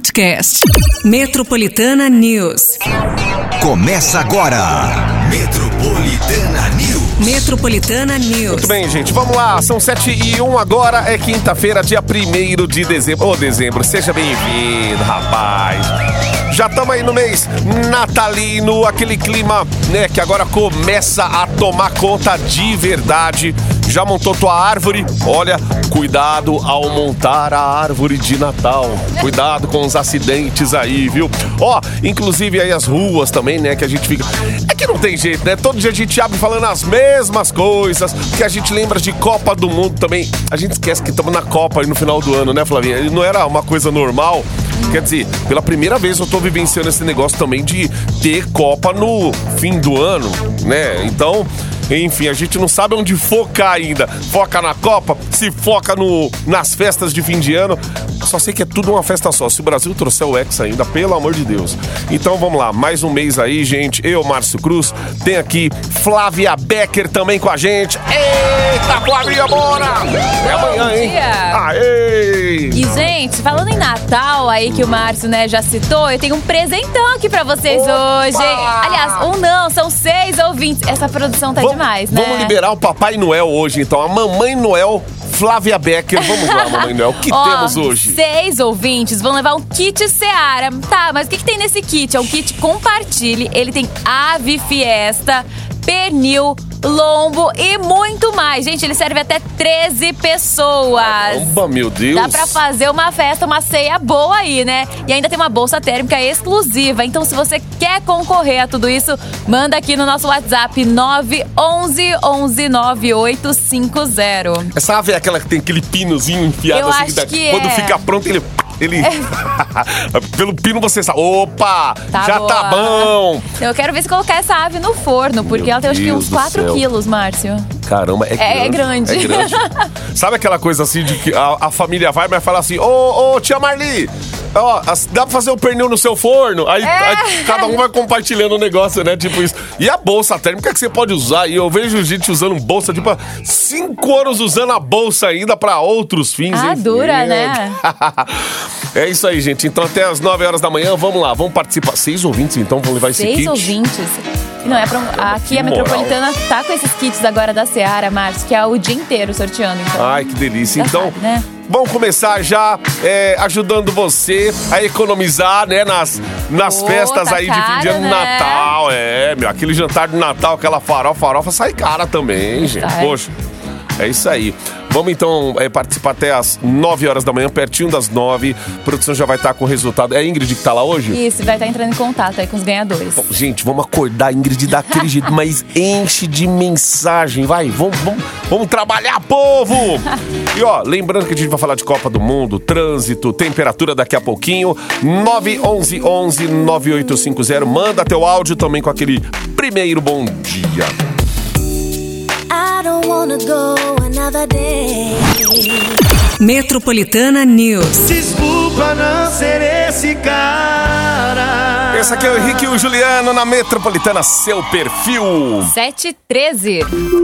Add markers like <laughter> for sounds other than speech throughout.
podcast. Metropolitana News. Começa agora. Metropolitana News. Metropolitana News. Muito bem, gente, vamos lá. São 7 e 1 agora, é quinta-feira, dia 1 de dezembro. Ô, dezembro, seja bem-vindo, rapaz. Já estamos aí no mês natalino, aquele clima, né, que agora começa a tomar conta de verdade. Já montou tua árvore? Olha, cuidado ao montar a árvore de Natal. Cuidado com os acidentes aí, viu? Ó, inclusive aí as ruas também, né, que a gente fica. É que não tem jeito, né? Todo dia a gente abre falando as mesmas coisas, que a gente lembra de Copa do Mundo também. A gente esquece que estamos na Copa aí no final do ano, né, Flavinha? Não era uma coisa normal. Quer dizer, pela primeira vez eu tô vivenciando esse negócio também de ter Copa no fim do ano, né? Então, enfim, a gente não sabe onde focar ainda. Foca na Copa, se foca no, nas festas de fim de ano. Só sei que é tudo uma festa só. Se o Brasil trouxer o Hexa ainda, pelo amor de Deus. Então vamos lá, mais um mês aí, gente. Eu, Márcio Cruz, tem aqui Flávia Becker também com a gente. Eita, Flávia, bora! É amanhã, hein? Aê! E, gente, falando em Natal aí que o Márcio, né, já citou, eu tenho um presentão aqui pra vocês Opa! hoje. Aliás, um não, são seis ouvintes. Essa produção tá Vamos- demais, né? Vamos liberar o Papai Noel hoje, então. A Mamãe Noel, Flávia Becker. Vamos lá, <laughs> Mamãe Noel. O que Ó, temos hoje? Seis ouvintes vão levar um kit Seara. Tá, mas o que, que tem nesse kit? É um kit compartilhe. Ele tem ave fiesta, pernil, lombo e muito mais. Gente, ele serve até 13 pessoas. Caramba, meu Deus. Dá pra fazer uma festa, uma ceia boa aí, né? E ainda tem uma bolsa térmica exclusiva. Então, se você quer concorrer a tudo isso, manda aqui no nosso WhatsApp 911 11 9850. Essa ave é aquela que tem aquele pinozinho enfiado Eu assim. acho que Quando é. fica pronto, ele. Ele. <laughs> Pelo pino você sabe. Opa! Tá já boa. tá bom! Eu quero ver se colocar essa ave no forno, porque Meu ela tem acho que uns do 4 céu. quilos, Márcio. Caramba, é É- é grande. grande. É grande. <laughs> Sabe aquela coisa assim de que a, a família vai, mas fala assim: Ô, ô, tia Marli, ó, as- dá pra fazer o pernil no seu forno? Aí, É. aí cada um vai compartilhando o negócio, né? Tipo isso. E a bolsa térmica que você pode usar? E eu vejo gente usando bolsa, tipo, cinco anos usando a bolsa ainda pra outros fins. Ah, enfim. dura, <laughs> né? é isso aí, gente. Então até as 9 horas da manhã, vamos lá, vamos participar. Seis ouvintes, então, vão levar esse Seis kit. ouvintes. Não, é pra, aqui a moral. Metropolitana tá com esses kits agora da Seara, Márcio, que é o dia inteiro sorteando. Então. Ai, que delícia. Já Então, sabe, né? Vamos começar já é, ajudando você a economizar, né, nas, nas Pô, festas tá aí de fim de ano, né? Natal. É, meu, aquele jantar de Natal, aquela farofa, farofa sai cara também, gente. Poxa, é isso aí. Vamos então é, participar até as 9 horas da manhã, pertinho das 9. A produção já vai estar com o resultado. É a Ingrid que tá lá hoje? Isso, vai estar entrando em contato aí com os ganhadores. Gente, vamos acordar a Ingrid daquele <laughs> jeito, mas enche de mensagem, vai, vamos, vamos, vamos trabalhar, povo! <laughs> E ó, lembrando que a gente vai falar de Copa do Mundo, trânsito, temperatura daqui a pouquinho, 911 9850, manda teu áudio também com aquele primeiro bom dia. Metropolitana News. Desculpa não ser esse cara. Esse aqui é o Henrique e o Juliano na Metropolitana, seu perfil. 713.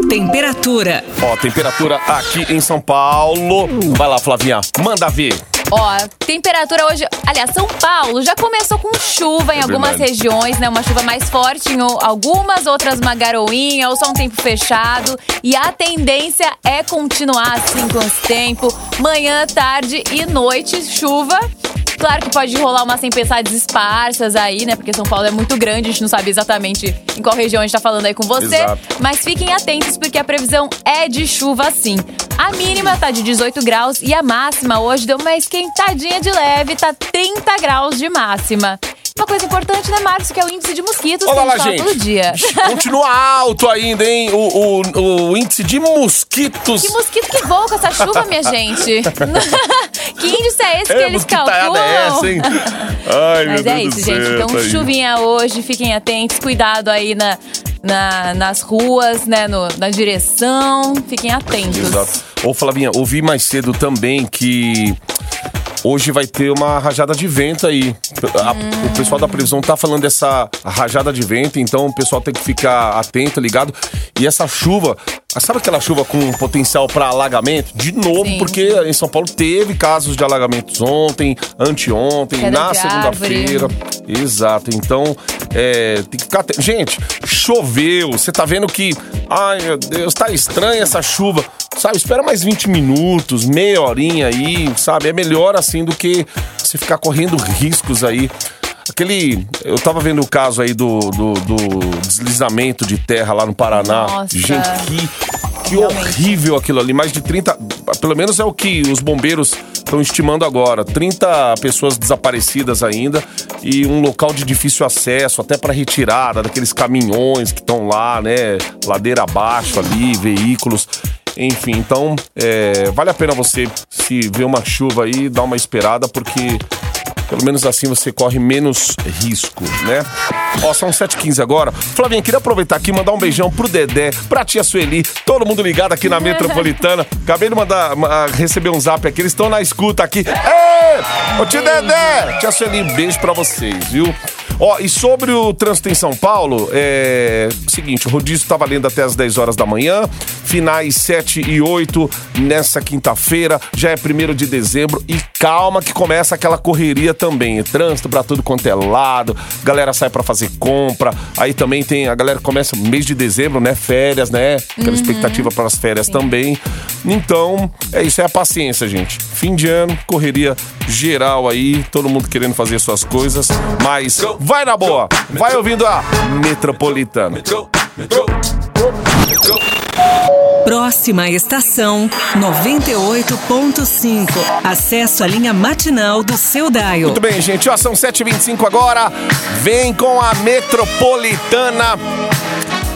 Temperatura. Ó, temperatura aqui em São Paulo. Vai lá, Flavinha, manda ver. Ó, temperatura hoje. Aliás, São Paulo já começou com chuva em É algumas verdade. regiões, né? Uma chuva mais forte em algumas, outras uma garoinha, ou só um tempo fechado. E a tendência é continuar assim com esse tempo. Manhã, tarde e noite, chuva. Claro que pode rolar umas tempestades esparsas aí, né? Porque São Paulo é muito grande, a gente não sabe exatamente em qual região a gente tá falando aí com você. Exato. Mas fiquem atentos porque a previsão é de chuva sim. A mínima tá de 18 graus e a máxima hoje deu uma esquentadinha de leve, tá 30 graus de máxima. Uma coisa importante, né, Marcos, que é o índice de mosquitos Olha que a gente todo dia. <laughs> Continua alto ainda, hein? O, o, o índice de mosquitos. Que mosquito que voa com essa chuva, minha <laughs> gente? <laughs> que índice é esse que É, eles mosquitaiada calculam? é essa, hein? Ai, meu Mas Deus é do isso, céu, gente. Então, tá aí. chuvinha hoje, fiquem atentos, cuidado aí na, na- nas ruas, né? no- na direção, fiquem atentos. Exato. Ô, Flavinha, ouvi mais cedo também que hoje vai ter uma rajada de vento aí. A- Hum. O pessoal da previsão tá falando dessa rajada de vento, então o pessoal tem que ficar atento, ligado. E essa chuva, Sabe aquela chuva com potencial para alagamento? De novo, Sim. porque em São Paulo teve casos de alagamentos ontem, anteontem, Queda na segunda-feira. Exato. Então, é, tem que ficar. atento. Gente, choveu. Você tá vendo que. Ai, meu Deus, tá estranha essa chuva. Sabe, espera mais 20 minutos, meia horinha aí, sabe? É melhor assim do que você ficar correndo riscos aí. Aquele. Eu tava vendo o caso aí do, do, do deslizamento de terra lá no Paraná. Nossa. Gente, que, que Realmente. horrível aquilo ali. Mais de 30. Pelo menos é o que os bombeiros estão estimando agora. 30 pessoas desaparecidas ainda e um local de difícil acesso, até para retirada daqueles caminhões que estão lá, né? Ladeira abaixo ali, veículos. Enfim, então é, vale a pena você, se vê uma chuva aí, dar uma esperada, porque pelo menos assim você corre menos risco, né? Ó, são 7h15 agora. Flavinha, queria aproveitar aqui e mandar um beijão pro Dedé, pra tia Sueli, todo mundo ligado aqui na Metropolitana. Acabei de mandar, ma- receber um zap aqui, eles estão na escuta aqui. Ê! Ô tio Dedé! Tia Sueli, beijo pra vocês, viu? Ó, e sobre o trânsito em São Paulo, é. Seguinte, o rodízio tá valendo até as 10 horas da manhã, finais 7 e 8 nessa quinta-feira, já é 1 de dezembro. E calma que começa aquela correria também. Trânsito pra tudo quanto é lado, galera sai pra fazer compra. Aí também tem a galera começa mês de dezembro, né? Férias, né? Aquela expectativa para as férias também. Então, é isso, é a paciência, gente. Fim de ano, correria geral aí, todo mundo querendo fazer suas coisas, mas vai na boa, vai ouvindo a Metropolitana. Próxima estação 98.5. Acesso à linha matinal do seu Daio. Muito bem, gente, ó, são 7h25 agora. Vem com a Metropolitana.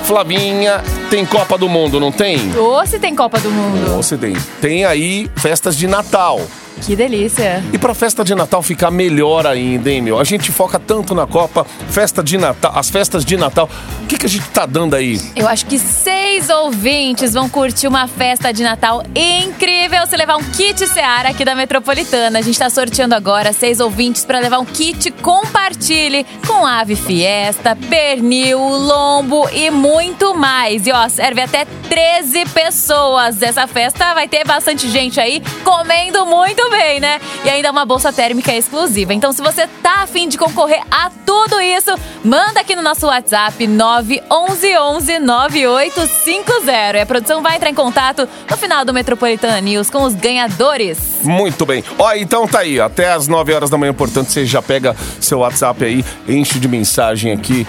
Flavinha, tem Copa do Mundo, não tem? Ou se tem Copa do Mundo. Você tem. Tem aí festas de Natal. Que delícia. E pra festa de Natal ficar melhor ainda, hein, meu? A gente foca tanto na Copa, festa de Natal, as festas de Natal. O que, que a gente tá dando aí? Eu acho que seis ouvintes vão curtir uma festa de Natal incrível se levar um kit Seara aqui da Metropolitana. A gente tá sorteando agora seis ouvintes para levar um kit Compartilhe com ave fiesta, pernil, lombo e muito mais. E ó, serve até 13 pessoas. Essa festa vai ter bastante gente aí comendo muito bem, né? E ainda uma bolsa térmica exclusiva. Então, se você tá afim de concorrer a tudo isso, manda aqui no nosso WhatsApp 911-9850. E a produção vai entrar em contato no final do Metropolitana News com os ganhadores. Muito bem. Ó, então tá aí, até as 9 horas da manhã, portanto, você já pega seu WhatsApp aí, enche de mensagem aqui.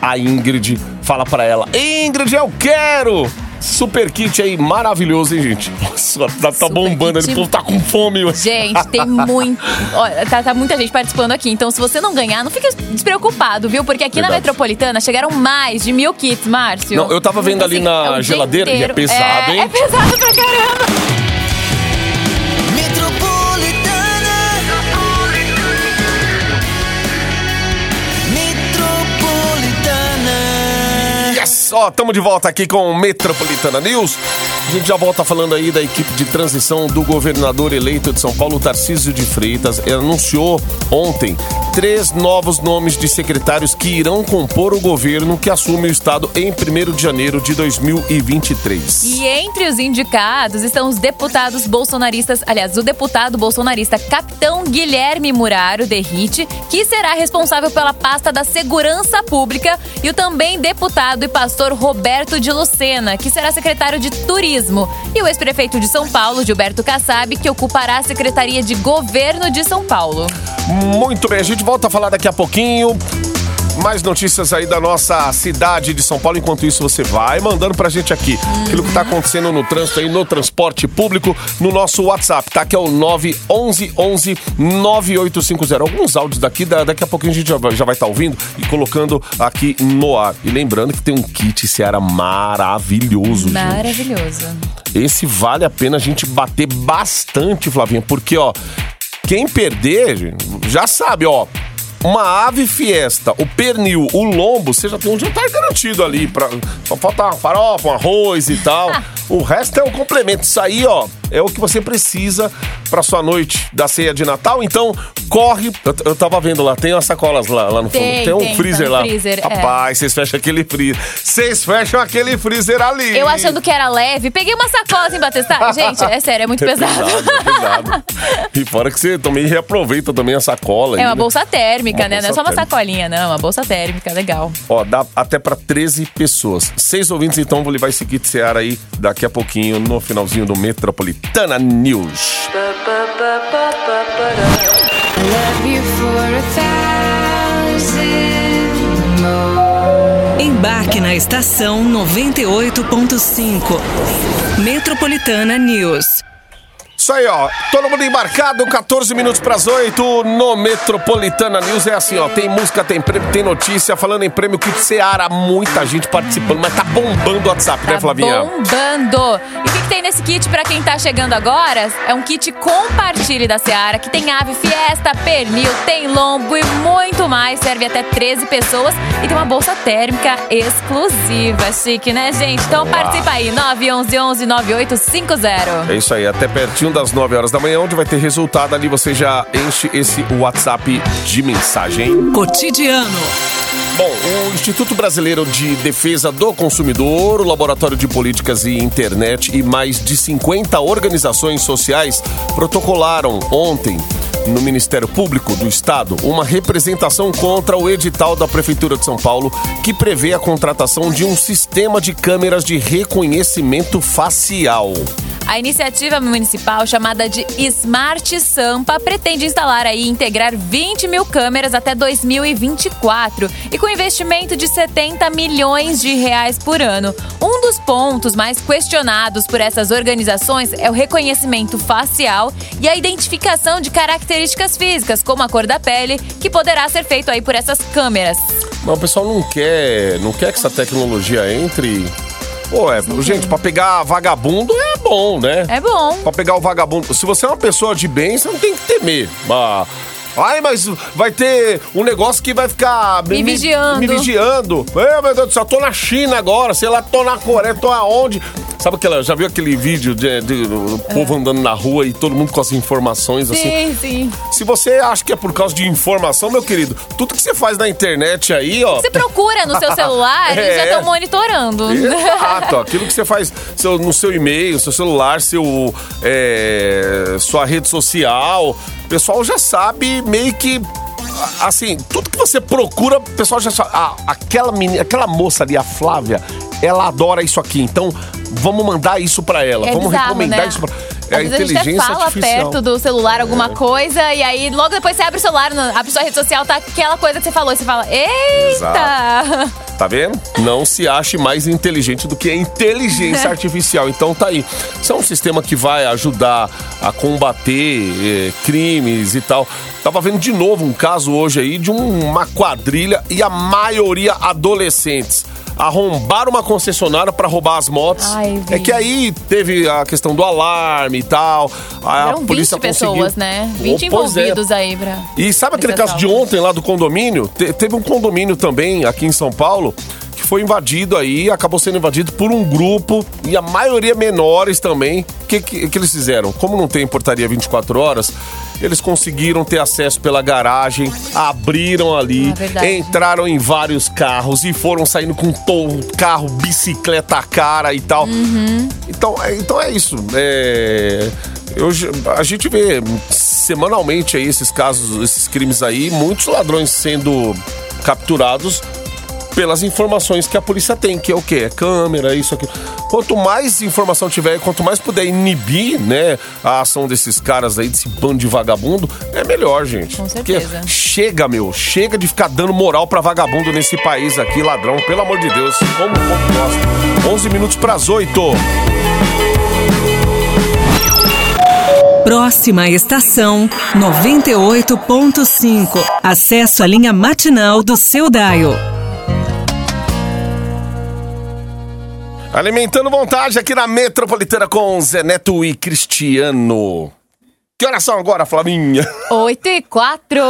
A Ingrid, fala pra ela: Ingrid, eu quero! Super kit aí, maravilhoso, hein, gente? Nossa, tá, tá bombando, kit. o povo tá com fome hoje. Gente, tem muito. Olha, tá, tá muita gente participando aqui. Então, se você não ganhar, não fique despreocupado, viu? Porque aqui na Verdade. Metropolitana chegaram mais de mil kits, Márcio. Não, eu tava vendo ali na é geladeira é pesado, É, hein? É pesado pra caramba. Ó, tamo de volta aqui com o Metropolitana News. A gente já volta falando aí da equipe de transição do governador eleito de São Paulo, Tarcísio de Freitas. Anunciou ontem três novos nomes de secretários que irão compor o governo que assume o estado em 1 de janeiro de 2023. E entre os indicados estão os deputados bolsonaristas, aliás, o deputado bolsonarista Capitão Guilherme Muraro Derrite, que será responsável pela pasta da segurança pública, e o também deputado e pastor Roberto de Lucena, que será secretário de turismo, e o ex-prefeito de São Paulo, Gilberto Kassab, que ocupará a Secretaria de Governo de São Paulo. Muito bem, a gente volta a falar daqui a pouquinho. Mais notícias aí da nossa cidade de São Paulo. Enquanto isso, você vai mandando pra gente aqui aquilo que tá acontecendo no trânsito aí, no transporte público, no nosso WhatsApp, tá? Que é o 911 9850. Alguns áudios daqui, da- daqui a pouquinho a gente já vai, já vai estar ouvindo e colocando aqui no ar. E lembrando que tem um kit Seara maravilhoso, gente. Maravilhoso. Esse vale a pena a gente bater bastante, Flavinha, porque, ó, quem perder, já sabe, ó. Uma ave fiesta, o pernil, o lombo, você já tem um jantar garantido ali. Pra, só falta uma farofa, um arroz e tal. o resto é o complemento. Isso aí, ó, é o que você precisa pra sua noite da ceia de Natal. Então, corre. Eu, eu tava vendo lá, tem umas sacolas lá, lá no fundo. Tem, Tem um tem, freezer tá lá. freezer, é. Rapaz, vocês fecham aquele freezer. Vocês fecham aquele freezer ali. Eu achando que era leve, peguei uma sacola assim pra testar. <laughs> Gente, é sério, é muito É pesado. pesado, é pesado. E fora que você também reaproveita também a sacola. É aí, uma né? bolsa térmica, Uma né? Não é só uma térmica. sacolinha, não. É uma bolsa térmica, legal. Ó, dá até pra 13 pessoas. Seis ouvintes, então, vou levar esse kit Seara aí daqui a pouquinho no finalzinho do Metropolitana News. Embarque na estação 98.5. Metropolitana News. Isso aí, ó. Todo mundo embarcado, 14 minutos pras 8 no Metropolitana News. É assim, ó. Tem música, tem prêmio, tem notícia. Falando em prêmio, kit Seara, muita gente participando, mas tá bombando o WhatsApp, né, Tá Flavinha? bombando. E o que, que tem nesse kit pra quem tá chegando agora? É um kit compartilhe da Seara, que tem ave fiesta, pernil, tem lombo e muito mais. Serve até 13 pessoas e tem uma bolsa térmica exclusiva. Chique, né, gente? Então participa aí, 911 9850. É isso aí, até pertinho das 9 horas da manhã, onde vai ter resultado ali, você já enche esse WhatsApp de mensagem. Cotidiano. Bom, o Instituto Brasileiro de Defesa do Consumidor, o Laboratório de Políticas e Internet e mais de 50 organizações sociais protocolaram ontem no Ministério Público do Estado uma representação contra o edital da Prefeitura de São Paulo que prevê a contratação de um sistema de câmeras de reconhecimento facial. A iniciativa municipal, chamada de Smart Sampa, pretende instalar aí e integrar 20 mil câmeras até 2024 e com investimento de 70 milhões de reais por ano. Um dos pontos mais questionados por essas organizações é o reconhecimento facial e a identificação de características físicas, como a cor da pele, que poderá ser feito aí por essas câmeras. Mas o pessoal não quer, não quer que essa tecnologia entre. Pô, é, gente, pra pegar vagabundo é bom, né? É bom. Pra pegar o vagabundo. Se você é uma pessoa de bem, você não tem que temer. Ah, Ai, mas vai ter um negócio que vai ficar Me vigiando. Me vigiando. Ai, meu Deus do céu, tô na China agora, sei lá, tô na Coreia, tô aonde? Sabe aquela, já viu aquele vídeo de, de- do povo andando na rua e todo mundo com as informações assim? Sim, sim. Se você acha que é por causa de informação, meu querido, tudo que você faz na internet aí, ó. Você procura no seu <laughs> celular, eles já É. estão monitorando. Exato, <laughs> aquilo que você faz seu- no seu e-mail, seu celular, seu, é, sua rede social, o pessoal já sabe meio que. Assim, tudo que você procura, o pessoal já sabe. Ah, aquela, menina, aquela moça ali, a Flávia, ela adora isso aqui, então vamos mandar isso pra ela, É vamos bizarro, recomendar né? isso pra É Às a vezes a gente até fala artificial. perto do celular alguma coisa e aí logo depois você abre o celular, abre sua rede social, tá aquela coisa que você falou e você fala, eita! Tá vendo? Não se ache mais inteligente do que a inteligência <laughs> artificial. Então tá aí. Isso é um sistema que vai ajudar a combater eh, crimes e tal. Tava vendo de novo um caso hoje aí de um- uma quadrilha e a maioria adolescentes. Arrombaram uma concessionária pra roubar as motos. Ai, é que aí teve a questão do alarme e tal. A Eram 20 polícia pessoas, conseguiu- né? 20 Oh, é. envolvidos aí pra. E sabe aquele caso de ontem lá do condomínio? Te- teve um condomínio também aqui em São Paulo que foi invadido aí, acabou sendo invadido por um grupo e a maioria menores também. O que, que, que eles fizeram? Como não tem portaria 24 horas, eles conseguiram ter acesso pela garagem, abriram ali, verdade. entraram em vários carros e foram saindo com to- carro, bicicleta cara e tal. Uhum. Então, é, então é isso. É, eu a gente vê semanalmente aí esses casos, esses crimes aí, muitos ladrões sendo capturados pelas informações que a polícia tem, que é o quê? É câmera, isso aqui. Quanto mais informação tiver, quanto mais puder inibir, né, a ação desses caras aí, desse bando de vagabundo, é melhor, gente. Com Porque certeza. chega, meu, chega de ficar dando moral pra vagabundo nesse país aqui, ladrão, pelo amor de Deus. Como o povo gosta. 11 minutos pras 8. Próxima estação 98.5. Acesso à linha matinal do seu Daio. Alimentando vontade aqui na Metropolitana com Zé Neto e Cristiano. Que horas são agora, Flavinha? 8 e 4.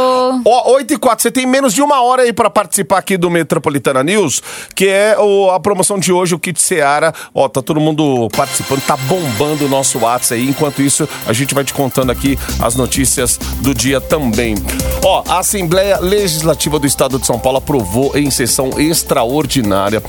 Ó, 8 e 4, você tem menos de uma hora aí pra participar aqui do Metropolitana News, que é o- a promoção de hoje, o Kit Seara. Ó, tá todo mundo participando, tá bombando o nosso WhatsApp aí. Enquanto isso, a gente vai te contando aqui as notícias do dia também. Ó, a Assembleia Legislativa do Estado de São Paulo aprovou em sessão extraordinária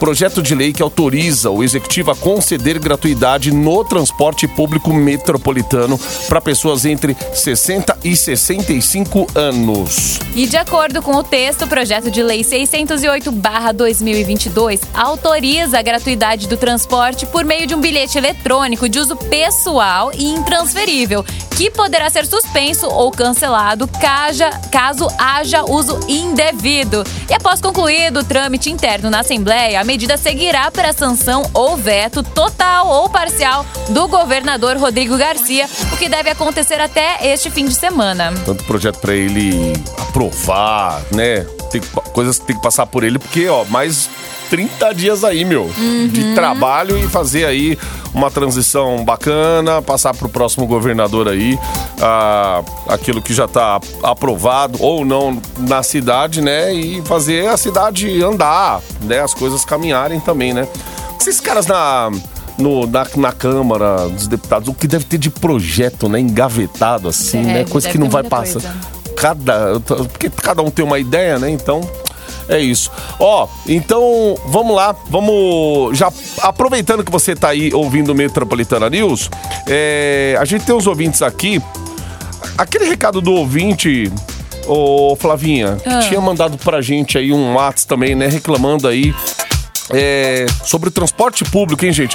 projeto de lei que autoriza o executivo a conceder gratuidade no transporte público metropolitano para pessoas entre 60 e 65 anos. E de acordo com o texto, o projeto de lei 608/2022 autoriza a gratuidade do transporte por meio de um bilhete eletrônico de uso pessoal e intransferível, que poderá ser suspenso ou cancelado caja- caso haja uso indevido. E após concluído o trâmite interno na Assembleia, a medida seguirá para sanção ou veto total ou parcial do governador Rodrigo Garcia, o que deve acontecer até este fim de semana. Tanto projeto para ele aprovar, né? Tem que- coisas que tem que passar por ele, porque, ó, mais 30 dias aí, meu, de trabalho e fazer aí uma transição bacana, passar pro próximo governador aí, ah, aquilo que já tá aprovado ou não na cidade, né? E fazer a cidade andar, né? As coisas caminharem também, né? Esses caras na, no, na, na Câmara dos Deputados, o que deve ter de projeto, né? Engavetado assim, Deve, né? Coisa que não vai passar. coisa. Cada. Porque cada um tem uma ideia, né? Então. É isso. Ó, então vamos lá, vamos já aproveitando que você tá aí ouvindo o Metropolitana News, é, a gente tem os ouvintes aqui. Aquele recado do ouvinte, ô Flavinha, Ah. tinha mandado pra gente aí um WhatsApp também, né, reclamando aí é, sobre o transporte público, hein, gente?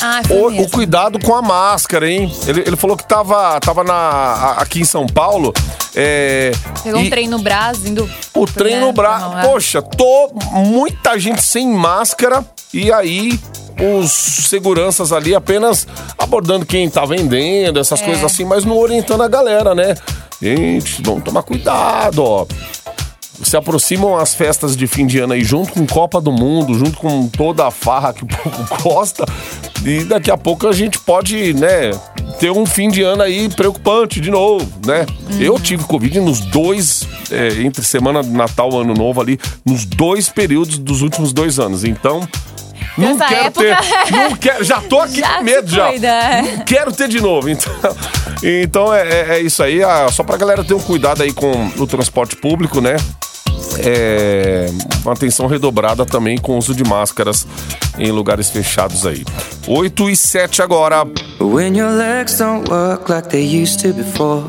Ah, foi O, o cuidado com a máscara, hein? Ele, ele falou que tava, tava na, aqui em São Paulo. É, Pegou e um trem no braço, indo. O trem né, no não, é. Poxa, tô muita gente sem máscara e aí os seguranças ali apenas abordando quem tá vendendo, essas É. coisas assim, mas não orientando a galera, né? Gente, vamos tomar cuidado, ó. Se aproximam as festas de fim de ano aí, junto com Copa do Mundo, junto com toda a farra que o <laughs> povo gosta. E daqui a pouco a gente pode, né, ter um fim de ano aí preocupante de novo, né? Uhum. Eu tive Covid nos dois, é, entre semana de Natal Ano Novo ali, nos dois períodos dos últimos dois anos. Então. Não Nessa quero época- ter. Não quero, já tô aqui <laughs> Já com medo já. é. Não quero ter de novo. Então, <laughs> então é, é- é isso aí. ah, só pra galera ter um cuidado aí com o transporte público, né? É, uma atenção redobrada também com o uso de máscaras em lugares fechados aí. 8 e 7 agora. When your legs don't work like they used to before.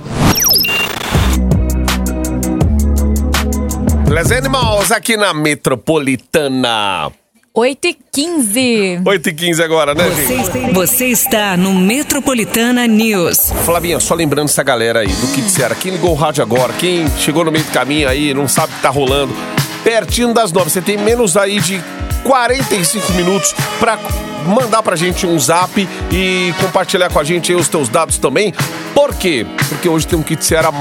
Les Animals aqui na Metropolitana. 8 e 15. 8 e 15 agora, né, gente? Você está no Metropolitana News. Flavinha, só lembrando essa galera aí do Kit Seara. Quem ligou o rádio agora, quem chegou no meio do caminho aí, não sabe o que tá rolando, pertinho das nove, você tem menos aí de 45 minutos pra mandar pra gente um zap e compartilhar com a gente aí os teus dados também. Por quê? Porque hoje tem um Kit Seara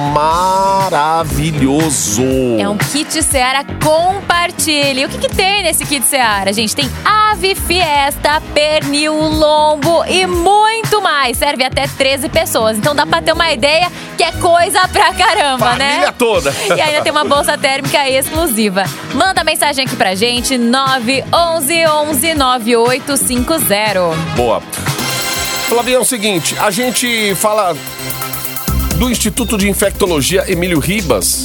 maravilhoso. É um kit Seara compartilhe. O que, que tem nesse kit Seara, gente? Tem ave, fiesta, pernil, lombo e muito mais. Serve até 13 pessoas. Então dá pra ter uma ideia que é coisa pra caramba, né? Família toda. <laughs> E ainda tem uma bolsa térmica exclusiva. Manda mensagem aqui pra gente, 911 11 9850. Boa. Flavinha, é o seguinte, a gente fala do Instituto de Infectologia Emílio Ribas,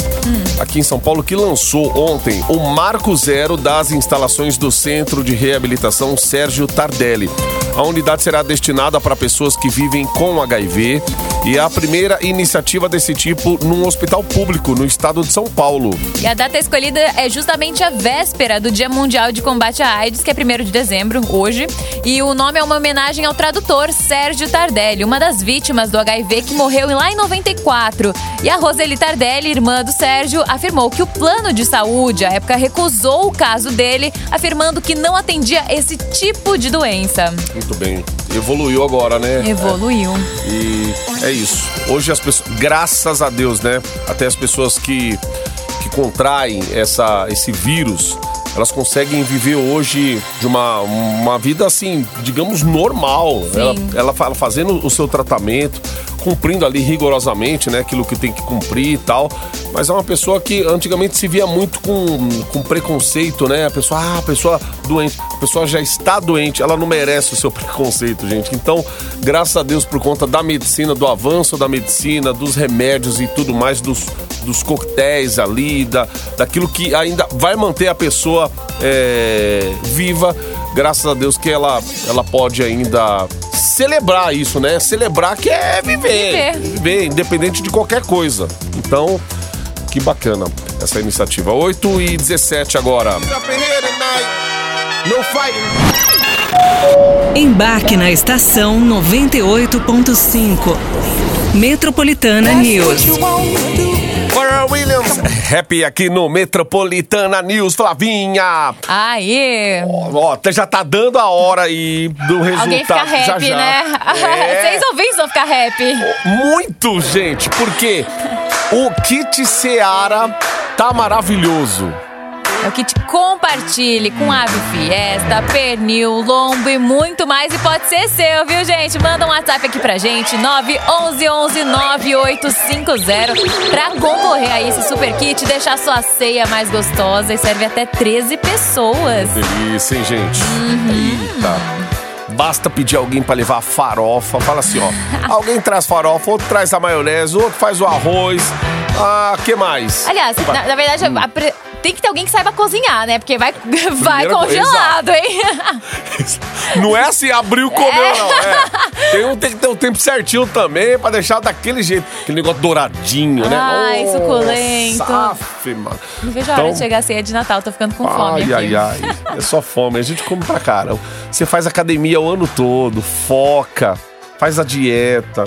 aqui em São Paulo, que lançou ontem o Marco Zero das instalações do Centro de Reabilitação Sérgio Tardelli. A unidade será destinada para pessoas que vivem com HIV e é a primeira iniciativa desse tipo num hospital público no estado de São Paulo. E a data escolhida é justamente a véspera do Dia Mundial de Combate à AIDS, que é 1 de dezembro, hoje. E o nome é uma homenagem ao tradutor Sérgio Tardelli, uma das vítimas do HIV que morreu lá em 94. E a Roseli Tardelli, irmã do Sérgio, afirmou que o plano de saúde, à época, recusou o caso dele, afirmando que não atendia esse tipo de doença. Muito bem. Evoluiu agora, né? Evoluiu. E é isso. Hoje as pessoas, graças a Deus, né? Até as pessoas que, que contraem essa, esse vírus, elas conseguem viver hoje de uma, uma vida assim, digamos, normal. Ela, ela fa- fazendo o seu tratamento, cumprindo ali rigorosamente, né? Aquilo que tem que cumprir e tal. Mas é uma pessoa que antigamente se via muito com, com preconceito, né? A pessoa, ah, a pessoa doente, a pessoa já está doente, ela não merece o seu <laughs> preconceito, gente. Então, graças a Deus, por conta da medicina, do avanço da medicina, dos remédios e tudo mais, dos, dos coquetéis ali, da, daquilo que ainda vai manter a pessoa é, viva, graças a Deus que ela, ela pode ainda celebrar isso, né? Celebrar que é viver, Viver. viver, independente de qualquer coisa. Então, que bacana essa iniciativa. 8 e 17 agora. Embarque na estação 98.5. Metropolitana News. Pharrell Williams, happy aqui no Metropolitana News, Flavinha. Aê! Ó, tá- já tá dando a hora aí do resultado. Alguém fica happy, já, já. né? É. <laughs> Vocês ouvintes vão ficar happy. Muito, gente, porque o kit Seara tá maravilhoso. É o kit compartilhe com ave fiesta, pernil, lombo e muito mais. E pode ser seu, viu, gente? Manda um WhatsApp aqui pra gente, 911-9850, pra concorrer a esse super kit, deixar sua ceia mais gostosa e serve até 13 pessoas. Delícia, hein, gente? Uhum. Eita. Basta pedir alguém pra levar farofa. Fala assim, ó. <laughs> alguém traz farofa, outro traz a maionese, outro faz o arroz. Ah, que mais? Aliás, na, na verdade, a pre- tem que ter alguém que saiba cozinhar, né? Porque vai, <laughs> vai coisa, congelado, hein? <laughs> Não é assim, abriu, comeu, não. É. Tem, um, tem que ter um tempo certinho também pra deixar daquele jeito. Aquele negócio douradinho, né? Ai, Nossa, suculento. Aff, mano. Não vejo a hora de chegar a ceia de Natal, tô ficando com fome Então- Ai, ai, ai. É só fome. A gente come pra caramba. Você faz academia o ano todo, foca, faz a dieta,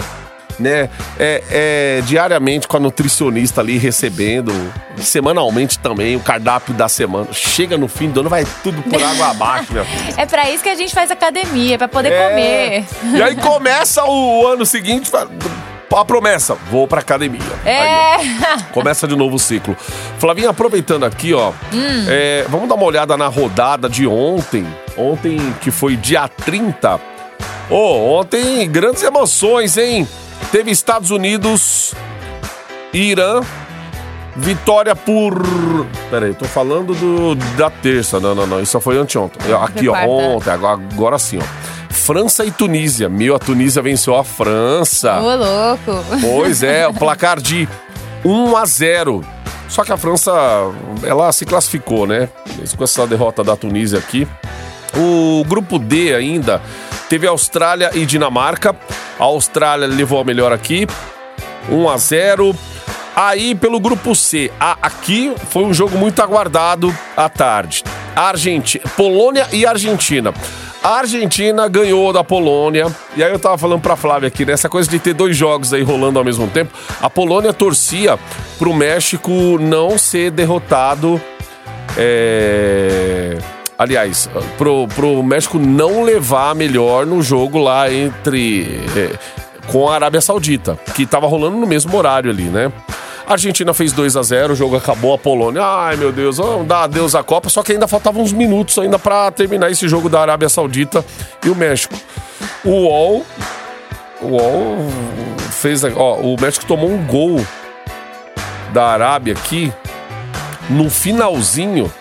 né? É, é diariamente com a nutricionista ali recebendo, semanalmente também, o cardápio da semana. Chega no fim do ano, vai tudo por água <laughs> abaixo, meu. É pra isso que a gente faz academia, pra poder É. comer. E aí começa o ano seguinte, a promessa, vou pra academia. Aí, É. Começa de novo o ciclo. Flavinha, aproveitando aqui, ó, é, vamos dar uma olhada na rodada de ontem. Ontem, que foi dia 30. Ô, ontem, grandes emoções, hein? Teve Estados Unidos, Irã, vitória por. Peraí, tô falando do, da terça. Não, não, não. Isso foi anteontem. Aqui, ó, ontem, agora, agora sim, ó. França e Tunísia. Meu, a Tunísia venceu a França. Ô, louco. Pois é, o placar de 1 a 0. Só que a França, ela se classificou, né? Com essa derrota da Tunísia aqui. O grupo D ainda teve Austrália e Dinamarca. A Austrália levou a melhor aqui, 1 a 0. Aí pelo grupo C, a- aqui foi um jogo muito aguardado à tarde. Argentina, Polônia e Argentina. A Argentina ganhou da Polônia. E aí eu tava falando pra Flávia aqui, nessa coisa de ter dois jogos aí rolando ao mesmo tempo. A Polônia torcia pro México não ser derrotado. É... Aliás, pro, pro México não levar melhor no jogo lá entre. é, com a Arábia Saudita, que tava rolando no mesmo horário ali, né? A Argentina fez 2 a 0 o jogo acabou, a Polônia. Ai, meu Deus, vamos dar adeus à Copa. Só que ainda faltavam uns minutos ainda pra terminar esse jogo da Arábia Saudita e o México. O UOL. O UOL fez. Ó, o México tomou um gol da Arábia aqui no finalzinho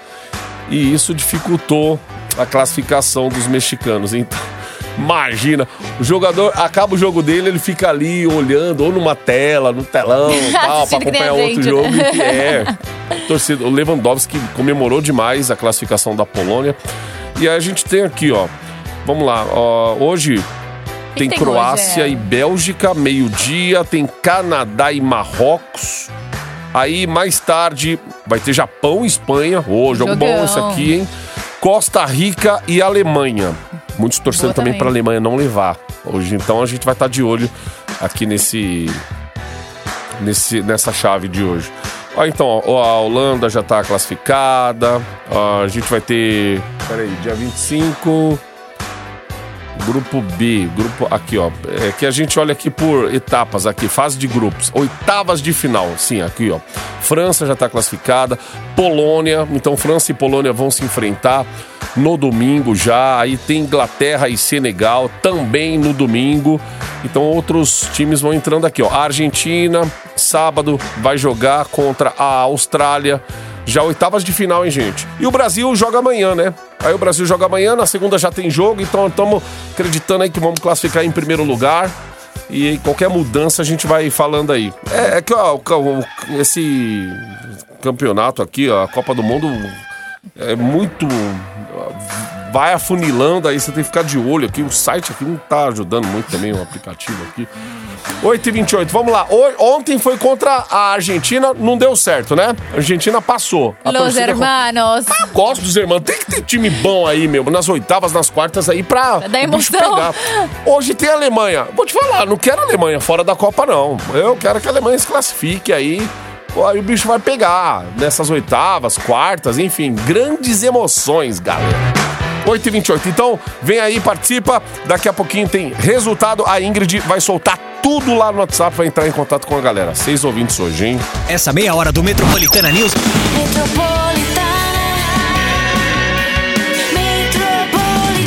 e isso dificultou a classificação dos mexicanos. Então, <laughs> imagina, o jogador acaba o jogo dele, ele fica ali olhando ou numa tela, no telão, <laughs> tal, para Assistindo que nem a acompanhar outro gente, jogo. né? É, <laughs> torcida, o Lewandowski comemorou demais a classificação da Polônia. E aí a gente tem aqui, ó, vamos lá, ó, hoje tem tem Croácia hoje, é? e Bélgica, meio-dia, tem Canadá e Marrocos. Aí mais tarde vai ter Japão e Espanha. Ô, jogo bom Jogão. esse aqui, hein? Costa Rica e Alemanha. Muitos torcendo Boa também também. para a Alemanha não levar. Hoje, então, a gente vai estar de olho aqui nesse, nesse nessa chave de hoje. Ó, então, ó, a Holanda já está classificada. A gente vai ter. Peraí, dia 25. Grupo B, grupo aqui, ó. É que a gente olha aqui por etapas aqui, fase de grupos, oitavas de final, sim, aqui, ó. França já está classificada, Polônia, então França e Polônia vão se enfrentar no domingo já. Aí tem Inglaterra e Senegal também no domingo. Então outros times vão entrando aqui, ó. A Argentina, sábado, vai jogar contra a Austrália. Já oitavas de final, hein, gente? E o Brasil joga amanhã, né? Aí o Brasil joga amanhã, na segunda já tem jogo, então estamos acreditando aí que vamos classificar em primeiro lugar. E qualquer mudança a gente vai falando aí. É, é que ó, esse campeonato aqui, ó, a Copa do Mundo, é muito. Vai afunilando, aí você tem que ficar de olho aqui. O site aqui não tá ajudando muito também, o aplicativo aqui. 8h28, vamos lá. O- Ontem foi contra a Argentina, não deu certo, né? A Argentina passou. A Los hermanos. Gosto dos irmãos. Tem que ter time bom aí, meu. Nas oitavas, nas quartas aí pra. Bicho emoção. pegar. Hoje tem a Alemanha. Vou te falar, não quero a Alemanha fora da Copa, não. Eu quero que a Alemanha se classifique aí. Aí o bicho vai pegar nessas oitavas, quartas, enfim. Grandes emoções, galera. 8h28. Então, vem aí, participa. Daqui a pouquinho tem resultado. A Ingrid vai soltar tudo lá no WhatsApp, vai entrar em contato com a galera. Seis ouvintes hoje, hein? Essa meia hora do Metropolitana News Metropolitana.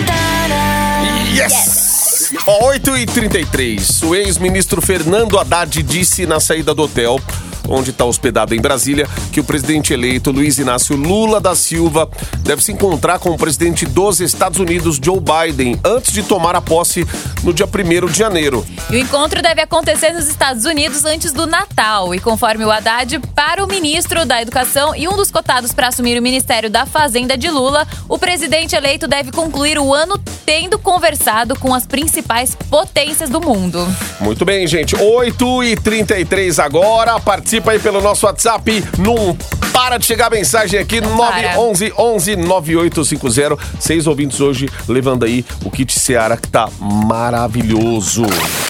Metropolitana. Yes! Ó, 8 e 33 O ex-ministro Fernando Haddad disse na saída do hotel, onde está hospedado em Brasília, que o presidente eleito Luiz Inácio Lula da Silva deve se encontrar com o presidente dos Estados Unidos, Joe Biden, antes de tomar a posse no dia 1 de janeiro. E o encontro deve acontecer nos Estados Unidos antes do Natal. E conforme o Haddad, para o ministro da Educação e um dos cotados para assumir o Ministério da Fazenda de Lula, o presidente eleito deve concluir o ano tendo conversado com as principais potências do mundo. Muito bem, gente. 8 e 33 agora. Participa aí pelo nosso WhatsApp. Não para de chegar mensagem aqui. Não para. 911 11 9850. Seis ouvintes hoje levando aí o kit Seara que tá maravilhoso.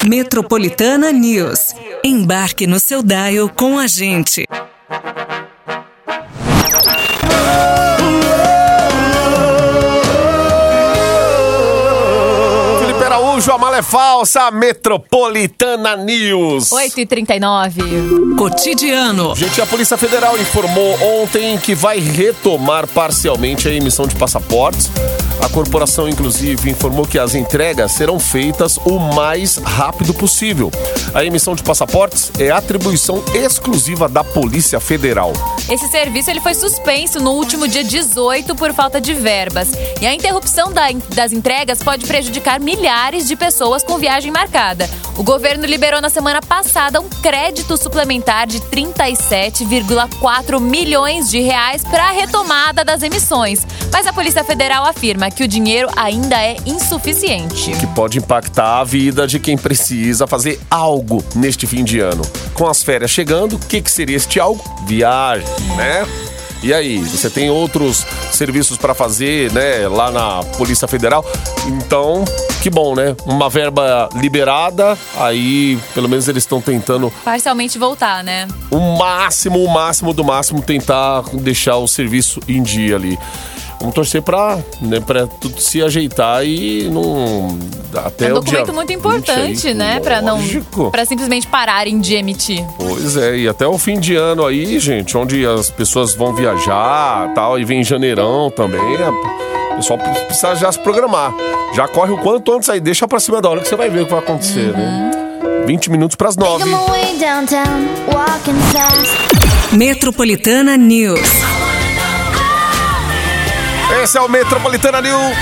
Metropolitana News. Embarque no seu dial com a gente. Felipe Araújo, a mala é falsa. Metropolitana News. 8h39. Cotidiano. Gente, a Polícia Federal informou ontem que vai retomar parcialmente a emissão de passaportes. A corporação, inclusive, informou que as entregas serão feitas o mais rápido possível. A emissão de passaportes é atribuição exclusiva da Polícia Federal. Esse serviço ele foi suspenso no último dia 18 por falta de verbas. E a interrupção da- das entregas pode prejudicar milhares de pessoas com viagem marcada. O governo liberou na semana passada um crédito suplementar de 37,4 milhões de reais para a retomada das emissões. Mas a Polícia Federal afirma que o dinheiro ainda é insuficiente. que pode impactar a vida de quem precisa fazer algo neste fim de ano. Com as férias chegando, o que, que seria este algo? Viagem, né? E aí, você tem outros serviços para fazer, né, lá na Polícia Federal? Então, que bom, né? Uma verba liberada, aí pelo menos eles estão tentando Parcialmente voltar, né? o máximo, o máximo do máximo tentar deixar o serviço em dia ali. Vamos torcer pra, né, pra tudo se ajeitar e não. Até É um o dia documento muito importante, 20 aí, né? Pra não. Para simplesmente pararem de emitir. Pois é, e até o fim de ano aí, gente, onde as pessoas vão viajar tal, e vem janeirão também, é, o pessoal precisa já se programar. Já corre o quanto antes aí, deixa pra cima da hora que você vai ver o que vai acontecer, né? 20 minutos pras 9. Make 'em way downtown, walking fast. Metropolitana News. Esse é o Metropolitana News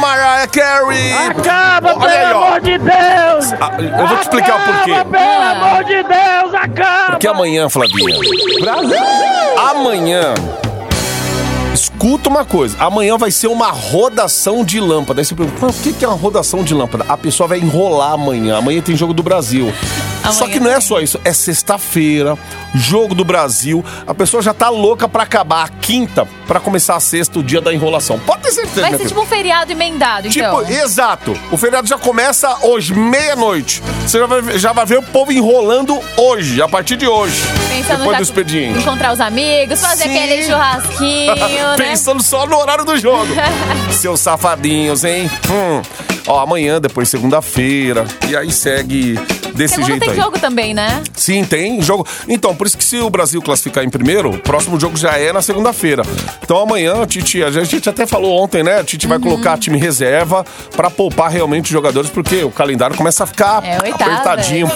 Mariah Carey. Acaba, Olha aí, pelo ó. amor de Deus! Ah, eu vou te explicar o porquê. Acaba, pelo amor de Deus, acaba! Porque amanhã, Flavinha. Amanhã. Escuta uma coisa, amanhã vai ser uma rodação de lâmpada. Aí você pergunta, "Mas o que que é uma rodação de lâmpada? A pessoa vai enrolar amanhã. Amanhã tem jogo do Brasil. Só Amanhã que não é só isso, é sexta-feira, jogo do Brasil. A pessoa já tá louca pra acabar a quinta pra começar a sexta, o dia da enrolação. Pode ter certeza, Vai ser tipo um feriado emendado, então. Tipo, exato. O feriado já começa hoje, meia-noite. Você já vai, já vai ver o povo enrolando hoje, a partir de hoje. Pensando depois do expediente. Encontrar os amigos, fazer Sim. aquele churrasquinho, <laughs> né? Pensando só no horário do jogo. <laughs> Seus safadinhos, hein? Hum. Ó, amanhã, depois segunda-feira. E aí segue desse Segunda jeito tem aí. jogo também, né? Sim, tem jogo. Então, por isso que se o Brasil classificar em primeiro, o próximo jogo já é na segunda-feira. Então amanhã, Tite, a gente até falou ontem, né? A Tite vai Uhum. colocar time reserva pra poupar realmente os jogadores, porque o calendário começa a ficar É, oitava, apertadinho.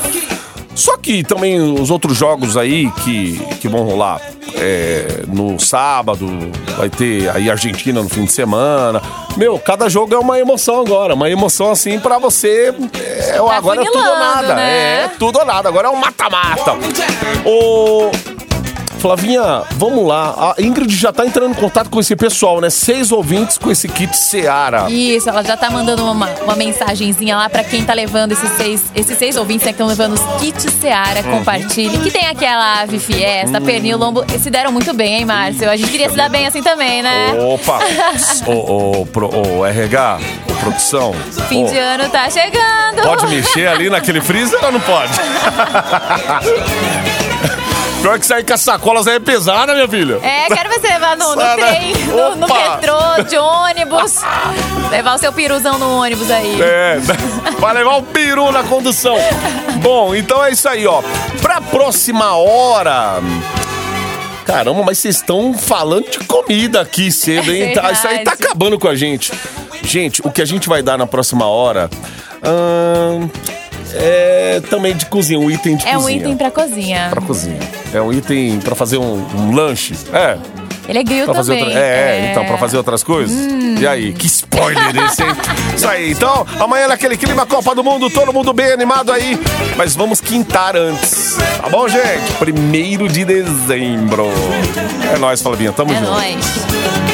Só que também os outros jogos aí que, que vão rolar é, no sábado, vai ter aí Argentina no fim de semana. Meu, cada jogo é uma emoção agora. Uma emoção assim pra você. É, agora é tudo ou nada. né? É tudo ou nada. Agora é um mata-mata. Ô. Flavinha, vamos lá. A Ingrid já tá entrando em contato com esse pessoal, né? Seis ouvintes com esse kit Seara. Isso, ela já tá mandando uma, uma mensagenzinha lá pra quem tá levando esses seis, esses seis ouvintes né, que estão levando os kits Seara, Uhum. compartilhe. Que tem aquela ave fiesta, pernil, lombo. Se deram muito bem, hein, Márcio? A gente queria se dar bem assim também, né? Opa! <laughs> Ô, ô, pro- ô, RH, ô, produção. Fim ô, de ano tá chegando. Pode mexer ali naquele freezer ou não pode? <laughs> Pior que sair com as sacolas aí é pesada, minha filha. É, quero você levar no, no trem, no, no metrô, de ônibus. levar o seu piruzão no ônibus aí. É, <laughs> vai levar o peru na condução. Bom, então é isso aí, ó. Pra próxima hora. Caramba, mas vocês estão falando de comida aqui cedo, hein? É Tá- isso aí tá acabando com a gente. Gente, o que a gente vai dar na próxima hora. ahn, é também de cozinha, um item de É um cozinha. item pra cozinha. Pra cozinha. É um item pra fazer um, um lanche. É. Ele é grill Pra também. outra... é, é, então, pra fazer outras coisas. E aí, que spoiler esse, hein? Isso aí, então, amanhã naquele clima Copa do Mundo, todo mundo bem animado aí. Mas vamos quintar antes. Tá bom, gente? Primeiro de dezembro. É nóis, Flavinha. Tamo É junto. nóis.